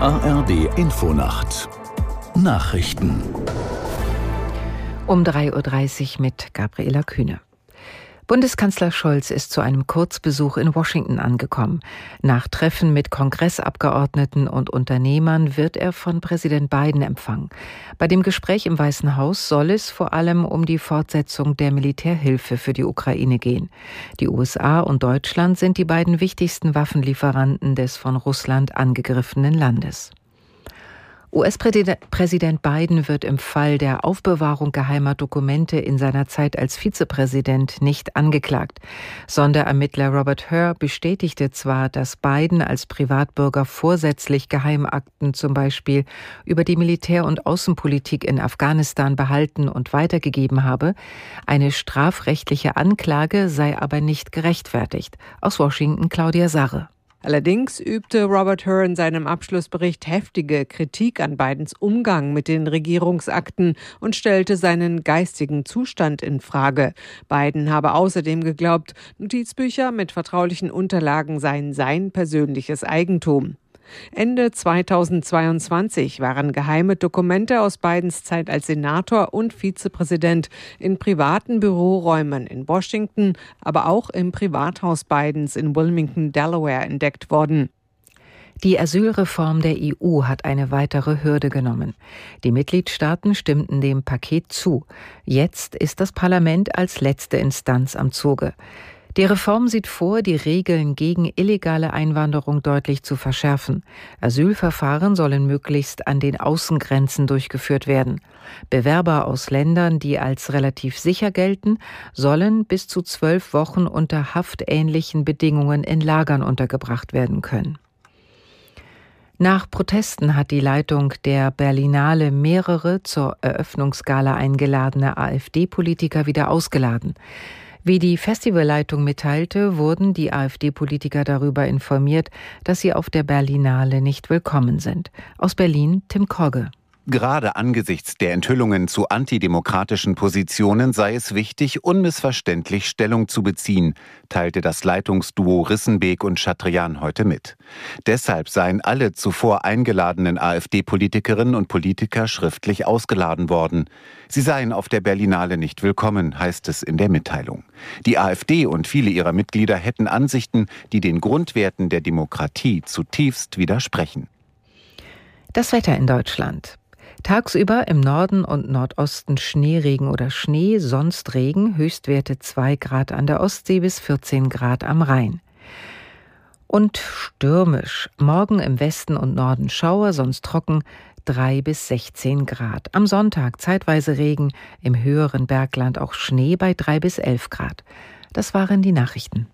ARD Infonacht Nachrichten um 3.30 Uhr mit Gabriela Kühne. Bundeskanzler Scholz ist zu einem Kurzbesuch in Washington angekommen. Nach Treffen mit Kongressabgeordneten und Unternehmern wird er von Präsident Biden empfangen. Bei dem Gespräch im Weißen Haus soll es vor allem um die Fortsetzung der Militärhilfe für die Ukraine gehen. Die USA und Deutschland sind die beiden wichtigsten Waffenlieferanten des von Russland angegriffenen Landes. US-Präsident Biden wird im Fall der Aufbewahrung geheimer Dokumente in seiner Zeit als Vizepräsident nicht angeklagt. Sonderermittler Robert Hur bestätigte zwar, dass Biden als Privatbürger vorsätzlich Geheimakten zum Beispiel über die Militär- und Außenpolitik in Afghanistan behalten und weitergegeben habe, eine strafrechtliche Anklage sei aber nicht gerechtfertigt. Aus Washington Claudia Sarre. Allerdings übte Robert Hur in seinem Abschlussbericht heftige Kritik an Bidens Umgang mit den Regierungsakten und stellte seinen geistigen Zustand in Frage. Biden habe außerdem geglaubt, Notizbücher mit vertraulichen Unterlagen seien sein persönliches Eigentum. Ende 2022 waren geheime Dokumente aus Bidens Zeit als Senator und Vizepräsident in privaten Büroräumen in Washington, aber auch im Privathaus Bidens in Wilmington, Delaware entdeckt worden. Die Asylreform der EU hat eine weitere Hürde genommen. Die Mitgliedstaaten stimmten dem Paket zu. Jetzt ist das Parlament als letzte Instanz am Zuge. Die Reform sieht vor, die Regeln gegen illegale Einwanderung deutlich zu verschärfen. Asylverfahren sollen möglichst an den Außengrenzen durchgeführt werden. Bewerber aus Ländern, die als relativ sicher gelten, sollen bis zu zwölf Wochen unter haftähnlichen Bedingungen in Lagern untergebracht werden können. Nach Protesten hat die Leitung der Berlinale mehrere zur Eröffnungsgala eingeladene AfD-Politiker wieder ausgeladen. Wie die Festivalleitung mitteilte, wurden die AfD-Politiker darüber informiert, dass sie auf der Berlinale nicht willkommen sind. Aus Berlin Tim Kogge. Gerade angesichts der Enthüllungen zu antidemokratischen Positionen sei es wichtig, unmissverständlich Stellung zu beziehen, teilte das Leitungsduo Rissenbeek und Chatrian heute mit. Deshalb seien alle zuvor eingeladenen AfD-Politikerinnen und Politiker schriftlich ausgeladen worden. Sie seien auf der Berlinale nicht willkommen, heißt es in der Mitteilung. Die AfD und viele ihrer Mitglieder hätten Ansichten, die den Grundwerten der Demokratie zutiefst widersprechen. Das Wetter in Deutschland. Tagsüber im Norden und Nordosten Schneeregen oder Schnee, sonst Regen, Höchstwerte 2 Grad an der Ostsee bis 14 Grad am Rhein. Und stürmisch. Morgen im Westen und Norden Schauer, sonst trocken 3 bis 16 Grad. Am Sonntag zeitweise Regen, im höheren Bergland auch Schnee bei 3 bis 11 Grad. Das waren die Nachrichten.